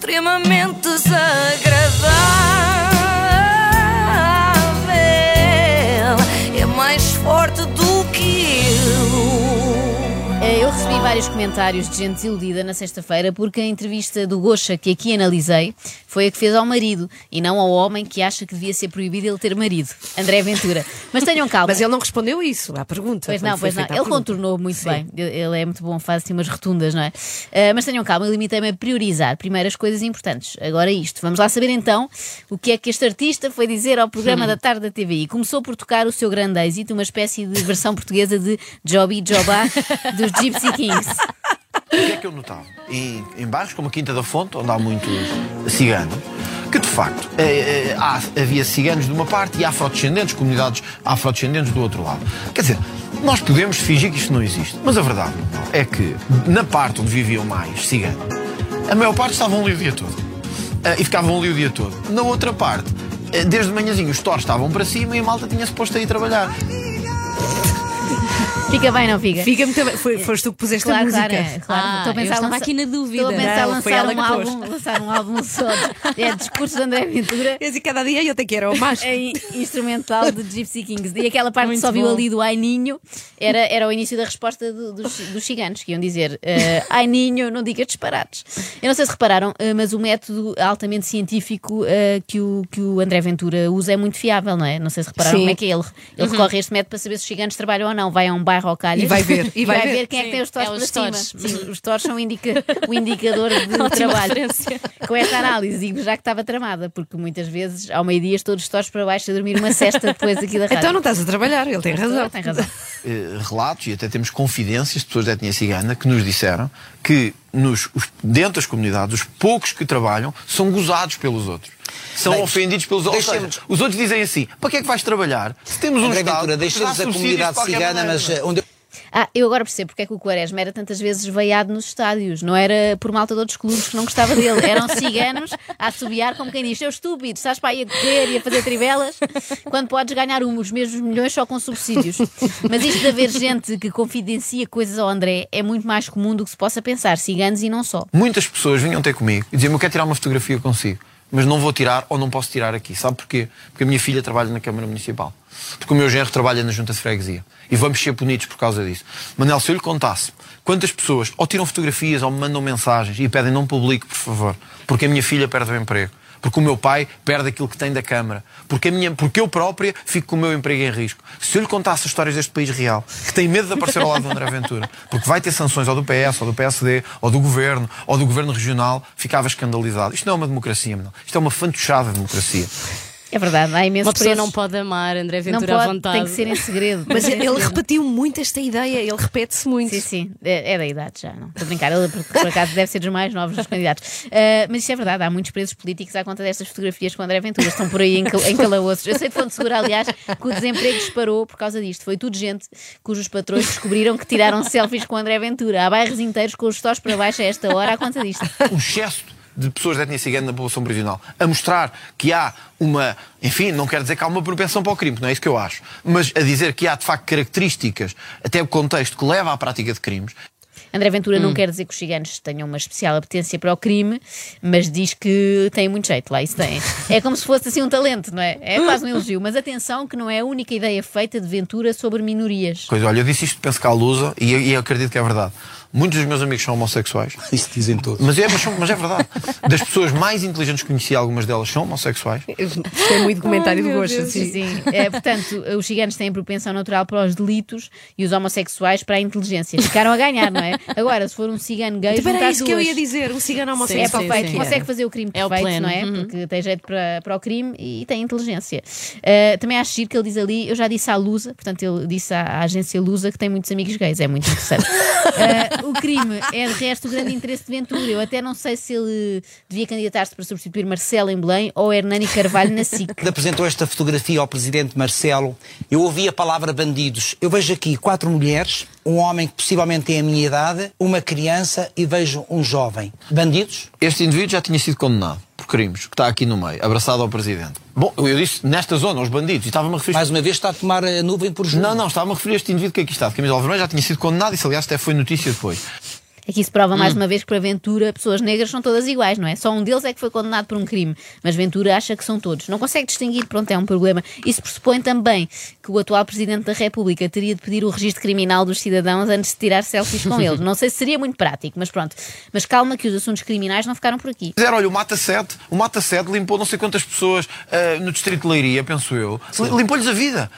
extremamente desagradável. Vários comentários de gente desiludida na sexta-feira porque a entrevista do Gocha que aqui analisei foi a que fez ao marido e não ao homem que acha que devia ser proibido ele ter marido, André Ventura. Mas tenham calma. Mas ele não respondeu isso à pergunta. Pois não, pois não. Ele pergunta. contornou muito Sim. bem. Ele é muito bom, faz assim umas rotundas, não é? Ah, mas tenham calma, eu limitei-me a priorizar primeiro as coisas importantes. Agora isto. Vamos lá saber então o que é que este artista foi dizer ao programa da tarde da TVI. Começou por tocar o seu grande êxito, uma espécie de versão portuguesa de Joby Jobá dos Gypsy Kings. O que é que eu notava? Em, em bairros como a Quinta da Fonte, onde há muito cigano, que de facto eh, eh, há- havia ciganos de uma parte e afrodescendentes, comunidades afrodescendentes do outro lado. Quer dizer, nós podemos fingir que isto não existe, mas a verdade é que na parte onde viviam mais ciganos, a maior parte estavam ali o dia todo. Eh, e ficavam ali o dia todo. Na outra parte, desde manhãzinho os torres estavam para cima e a malta tinha-se posto a ir trabalhar. Fica bem, não fica? Fica muito bem. Foi, foste tu que puseste Claro, a música. claro, é, claro. Ah, Estou a pensar eu estava lança- aqui na dúvida. Estou a pensar Não, lançar um, álbum, lançar um álbum só. De, é discurso de André Ventura. E assim, cada dia eu tenho que era o mais. em instrumental de Gypsy Kings. E aquela parte Muito que só viu bom. ali do Ai Ninho era, era o início da resposta do- dos, dos ciganos, que iam dizer eh, Ai Ninho, não digas disparates. Eu não sei se repararam, eh, mas o método altamente científico eh, que, o, que o André Ventura usa é muito fiável, não é? Não sei se repararam Sim. como é que é ele. Ele recorre a este método para saber se os ciganos trabalham ou não. Vai a um bairro ao calhas E vai ver, e e vai vai ver. ver quem é que Sim, tem os tores é para os cima. tores. Sim, os tores são o, indica- o indicador de Ótima trabalho. referência. Com esta análise, digo já que estava tramada, porque muitas vezes, ao meio-dia, estou de tores para baixo a dormir uma cesta depois aqui da rádio. Então não estás a trabalhar, ele tem razão. Tem razão. eh, relatos e até temos confidências de pessoas da etnia cigana que nos disseram que nos, os- dentro das comunidades os poucos que trabalham são gozados pelos outros. São Bem, ofendidos pelos outros. Os outros dizem assim: para que é que vais trabalhar? Se temos um Estado. Deixemos dá a comunidade cigana, mas onde eu Ah, eu agora percebo porque é que o Quaresma era tantas vezes veiado nos estádios. Não era por malta de outros clubes que não gostava dele. Eram ciganos a assobiar como quem diz: Seu estúpido, estás para aí a correr e a fazer trivelas quando podes ganhar um, os mesmos milhões só com subsídios. Mas isto de haver gente que confidencia coisas ao André é muito mais comum do que se possa pensar. Ciganos e não só. Muitas pessoas vinham ter comigo e diziam: Eu quero tirar uma fotografia consigo, mas não vou tirar ou não posso tirar aqui. Sabe porquê? Porque a minha filha trabalha na Câmara Municipal. Porque o meu genro trabalha na Junta de Freguesia. E vamos ser punidos por causa disso. Manel, se eu lhe contasse quantas pessoas ou tiram fotografias ou me mandam mensagens e pedem não publique, por favor, porque a minha filha perde o emprego. Porque o meu pai perde aquilo que tem da Câmara. Porque, a minha, porque eu própria fico com o meu emprego em risco. Se eu lhe contasse as histórias deste país real, que tem medo de aparecer ao lado do André Ventura, porque vai ter sanções ou do PS, ou do PSD, ou do Governo, ou do Governo Regional, ficava escandalizado. Isto não é uma democracia, não. Isto é uma fantochada democracia. É verdade, há imensos Uma pessoa não pode amar André Não Ventura à pode, vontade. tem que ser em segredo. Mas ele segredo. repetiu muito esta ideia, ele repete-se muito. Sim, sim, é, é da idade já, não. Estou a brincar, ele por, por acaso deve ser dos mais novos dos candidatos. Ah, mas isso é verdade, há muitos presos políticos à conta destas fotografias com o André Ventura, estão por aí em, cal- em calabouços. Eu sei de fonte segura, aliás, que o desemprego disparou por causa disto. Foi tudo gente cujos patrões descobriram que tiraram selfies com o André Ventura. Há bairros inteiros com os tós para baixo a esta hora à conta disto. um excesso de pessoas de etnia cigana na população prisional, a mostrar que há uma, enfim, não quero dizer que há uma propensão para o crime, não é isso que eu acho, mas a dizer que há de facto características, até o contexto que leva à prática de crimes, André Ventura Hum. não quer dizer que os ciganos tenham uma especial apetência para o crime, mas diz que têm muito jeito lá, isso tem. É como se fosse assim um talento, não é? É quase um elogio, mas atenção que não é a única ideia feita de Ventura sobre minorias. coisa, olha, eu disse isto, penso que à lusa, e, e eu acredito que é verdade. Muitos dos meus amigos são homossexuais. Isso dizem todos. Mas é, mas, são- mas é verdade. Das pessoas mais inteligentes que conheci, algumas delas são homossexuais. Gostei muito do comentário do Gosto. Sim, sim. É, portanto, os ciganos têm propensão natural para os delitos e os homossexuais para a inteligência. Ficaram a ganhar, não é? Agora, se for um cigano gay, Então, Era isso que eu duas. ia dizer, um cigano É homossexual. perfeito, sim. consegue fazer o crime É o perfeito, não é? Uhum. Porque tem jeito para, para o crime e tem inteligência. Uh, também acho giro que ele diz ali, eu já disse à Lusa, portanto, ele disse à, à agência Lusa que tem muitos amigos gays, é muito interessante. Uh, o crime é de resto o grande interesse de Ventura. Eu até não sei se ele devia candidatar-se para substituir Marcelo em Belém ou Hernani Carvalho na SIC. Quando apresentou esta fotografia ao presidente Marcelo, eu ouvi a palavra bandidos. Eu vejo aqui quatro mulheres, um homem que possivelmente tem a minha idade, uma criança e vejo um jovem. Bandidos? Este indivíduo já tinha sido condenado por crimes, que está aqui no meio, abraçado ao presidente. Bom, eu disse nesta zona, os bandidos, e estava-me a referir. Mais uma vez está a tomar a nuvem por junho. Não, não, estava-me a referir a este indivíduo que aqui está, de camisola vermelha, já tinha sido condenado, isso aliás até foi notícia depois. Aqui se prova mais uma vez que para Ventura pessoas negras são todas iguais, não é? Só um deles é que foi condenado por um crime, mas Ventura acha que são todos. Não consegue distinguir, pronto, é um problema. Isso pressupõe também que o atual Presidente da República teria de pedir o registro criminal dos cidadãos antes de tirar selfies com eles. Não sei se seria muito prático, mas pronto. Mas calma que os assuntos criminais não ficaram por aqui. Dizer, olha, o Mata 7, o Mata 7 limpou não sei quantas pessoas ah, no distrito de Leiria, penso eu. Limpou-lhes a vida.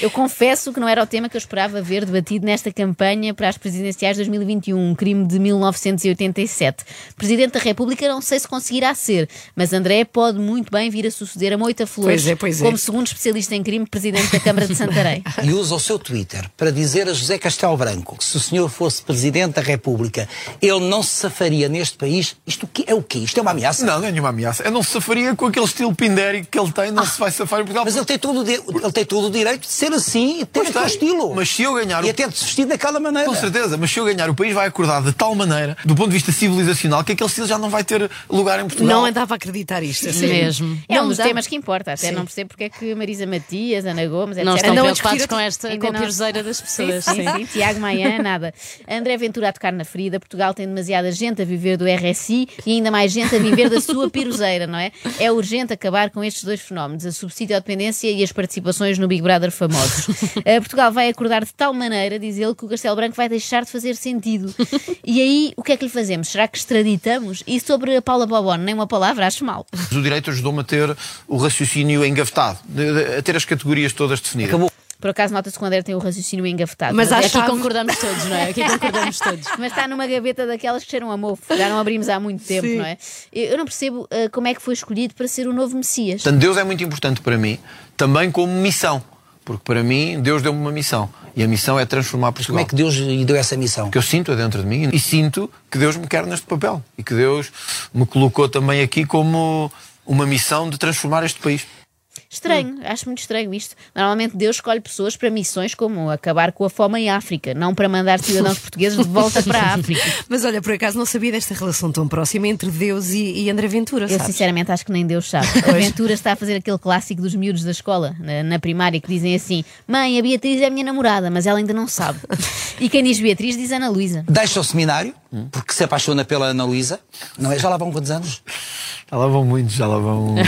Eu confesso que não era o tema que eu esperava ver debatido nesta campanha para as presidenciais de 2021, um crime de 1987. Presidente da República não sei se conseguirá ser, mas André pode muito bem vir a suceder a Moita Flores Pois é, pois é. como segundo especialista em crime, presidente da Câmara de Santarém. E usa o seu Twitter para dizer a José Castelo Branco que se o senhor fosse Presidente da República, ele não se safaria neste país. Isto que- é o quê? Isto é uma ameaça? Não, não é nenhuma ameaça. Eu não se safaria com aquele estilo pindérico que ele tem, não se vai safar em Portugal. Mas ele tem, todo o di- ele tem todo o direito de ser assim e ter Pois aquele tem. estilo. Mas se eu ganhar E o- até de se vestir daquela maneira. Com certeza, mas se eu ganhar, o país vai acordar de tal maneira, do ponto de vista civilizacional, que aquele estilo já não vai ter lugar em Portugal. Não andava a acreditar isto. a sério. Mesmo. É Não um dos temas que importa, até Sim. não percebo porque é que Marisa Matias, Ana Gomes, etc. Não estão Andam preocupados com esta com a não. piruzeira das Sim, pessoas. sim, sim. Tiago Maia, nada. André Ventura a tocar na ferida. Portugal tem demasiada gente a viver do RSI e ainda mais gente a viver da sua piruzeira, não é? É urgente acabar com estes dois fenómenos, a subsídio à dependência e as participações no Big Brother famosos. Eh, Portugal vai acordar de tal maneira, diz ele, que o Castelo Branco vai deixar de fazer sentido. E aí, o que é que lhe fazemos? Será que extraditamos? E sobre a Paula Bobon, nem uma palavra, acho mal. O direito ajudou-me a ter o raciocínio engavetado, a ter as categorias todas definidas. Acabou. Por acaso nota-se que o André tem o raciocínio engafetado. Mas é acho- Aqui chave. concordamos todos, não é? Aqui concordamos todos. Mas está numa gaveta daquelas que cheiram a mofo. Já não abrimos há muito tempo, Sim. não é? Eu não percebo ah, como é que foi escolhido para ser o novo Messias. Portanto, Deus é muito importante para mim, também como missão. Porque para mim, Deus deu-me uma missão. E a missão é transformar Como Portugal. é que Deus lhe deu essa missão? que eu sinto é dentro de mim e sinto que Deus me quer neste papel e que Deus me colocou também aqui como uma missão de transformar este país. Estranho, acho muito estranho isto. Normalmente Deus escolhe pessoas para missões como acabar com a fome em África, não para mandar cidadãos portugueses de volta para a África. Mas olha, por acaso não sabia desta relação tão próxima entre Deus e, e André Ventura, Eu sabes? sinceramente acho que nem Deus sabe. A Ventura está a fazer aquele clássico dos miúdos da escola, na, na primária, que dizem assim: Mãe, a Beatriz é a minha namorada, mas ela ainda não sabe. E quem diz Beatriz diz Ana Luísa. Deixa o seminário, porque se apaixona pela Ana Luísa. Não é? Já lá vão quantos anos? Já lá vão muitos, já lá vão.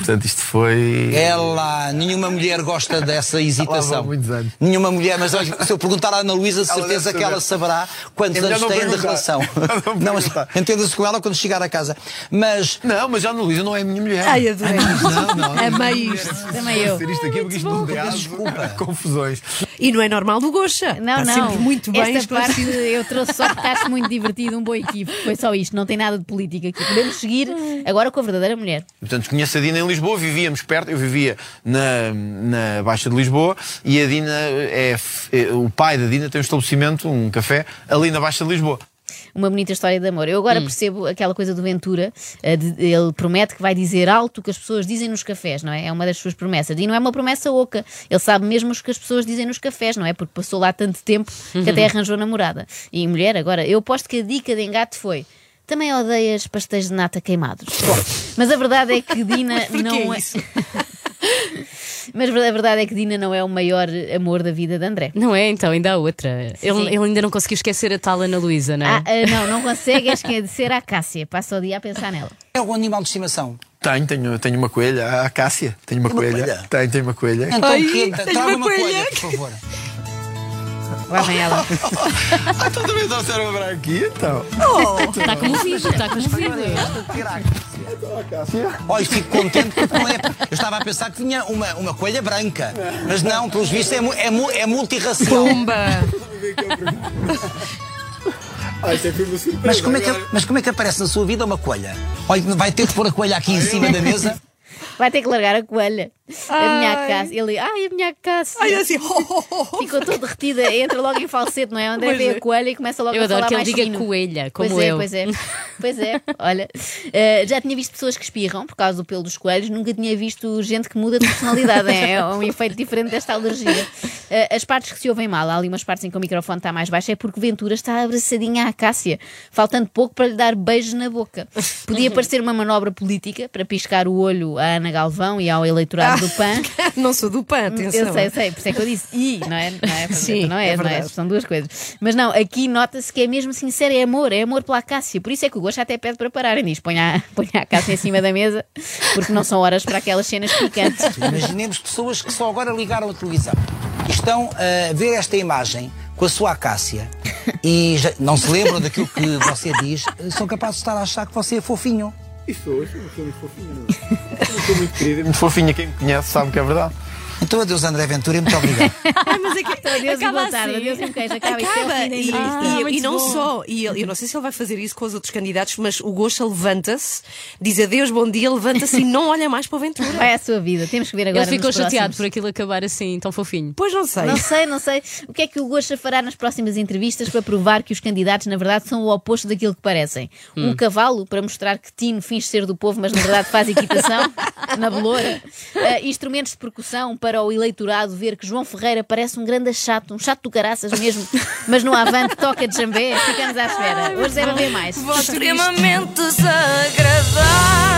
Portanto, isto foi. Ela, nenhuma mulher gosta dessa hesitação. vão muitos anos. Nenhuma mulher, mas olha, se eu perguntar à Ana Luísa, de Ela certeza que ela saber. saberá quantos É melhor anos não têm de perguntar. relação. Não Não, mas perguntar. entenda-se com ela quando chegar a casa. Mas Não, mas a Ana Luísa não é a minha mulher. Ai, adorei isto. Não, não. Amei isto. Também eu. Ser isto aqui porque isto não. Desculpa. Confusões. E não é normal do Goxa. Não, Está não. sempre muito bem Esta parte esclarecido. eu trouxe só porque acho muito divertido, um bom equipe. Foi só isto, não tem nada de política aqui. Podemos seguir agora com a verdadeira mulher. Portanto, conheço a Dina em Lisboa, vivíamos perto, eu vivia na, na Baixa de Lisboa e a Dina é, é- O pai da Dina tem um estabelecimento, um café, ali na Baixa de Lisboa. Uma bonita história de amor. Eu agora percebo aquela coisa do Ventura, eh, de- ele promete que vai dizer alto o que as pessoas dizem nos cafés, não é? É uma das suas promessas. E não é uma promessa oca. Ele sabe mesmo o que as pessoas dizem nos cafés, não é? Porque passou lá tanto tempo que até arranjou namorada. E mulher, agora, eu posto que a dica de engate foi. Também odeias pastéis de nata queimados. Bom, mas a verdade é que Dina não é. Mas a verdade é que Dina não é o maior amor da vida de André. Não é? Então, ainda há outra. Ele, ele ainda não conseguiu esquecer a tal Ana Luísa, não é? Ah, ah, não, não consegue esquecer a Cássia. Passa o dia a pensar nela. é um animal de estimação. Tenho, tenho, tenho uma coelha, a Cássia. Tenho uma uma coelha. coelha? Tenho, tenho uma coelha. Então, Ai, que, tenho traga uma uma coelha. coelha, por favor. Lá vem ela. Ah, então também trouxeram para aqui, então. Está comovido, está comovido. Oh, Olha, fico contente porque não é. Eu estava a pensar que tinha uma, uma coelha branca. Mas não, pelos vistos é, é, é multirracial. Pumba! Mas como, é que, mas como é que aparece na sua vida uma coelha? Olha, vai ter que pôr a coelha aqui em cima da mesa. Vai ter que largar a coelha. A minha Ai. Cássia. Ele, ai, a minha Cássia. Ai, assim, oh, oh, oh. Ficou toda derretida, entra logo em falsete, não é? André Pois vê é. a coelha e começa logo Eu a adoro falar que ele mais diga fino. coelha, como pois é, eu. Pois é, pois é. Olha, eh, já tinha visto pessoas que espirram por causa do pelo dos coelhos, nunca tinha visto gente que muda de personalidade. é, é um efeito diferente desta alergia. Eh, as partes que se ouvem mal, há ali umas partes em que o microfone está mais baixo, é porque Ventura está abraçadinha à Cássia, faltando pouco para lhe dar beijos na boca. Podia parecer uma manobra política para piscar o olho à Ana Galvão e ao eleitorado do PAN. Não sou do PAN, atenção. Eu sei, eu sei, por isso é que eu disse I, não é? Não é? Sim, não é é, não é? verdade. São duas coisas. Mas não, aqui nota-se que é mesmo sincero, é amor, é amor pela Acácia. Por isso é que o Gosto até pede para pararem. Diz: põe a, põe a Acácia em cima da mesa, porque não são horas para aquelas cenas picantes. Imaginemos pessoas que só agora ligaram a televisão e estão a ver esta imagem com a sua acácia e já não se lembram daquilo que você diz, são capazes de estar a achar que você é fofinho. Isso, sou, isso, sou muito fofinha. Eu sou muito querida, muito fofinha. Quem me conhece sabe que é verdade. Então adeus André Ventura e muito obrigado. Ah, mas é que Então, adeus e Acaba boa tarde, assim. adeus e um queijo. Acaba, é Acaba. E, e- Ah, e muito não bom. só, e ele- eu não sei se ele vai fazer isso com os outros candidatos, mas o Gosta levanta-se, diz adeus, bom dia, levanta-se e não olha mais para o Ventura. Vai à sua vida, temos que ver agora. Ele ficou chateado próximos. por aquilo acabar assim, tão fofinho. Pois não sei. Não sei, não sei. O que é que o Gosta fará nas próximas entrevistas para provar que os candidatos, na verdade, são o oposto daquilo que parecem? Um cavalo para mostrar que Tino finge ser do povo, mas na verdade faz equitação na beloura? Ah, instrumentos de percussão para o eleitorado ver que João Ferreira parece um grande chato, um chato do caraças mesmo, mas no avante toca de jambé. Ficamos à espera. Hoje deve haver mais. Extremamente desagradável.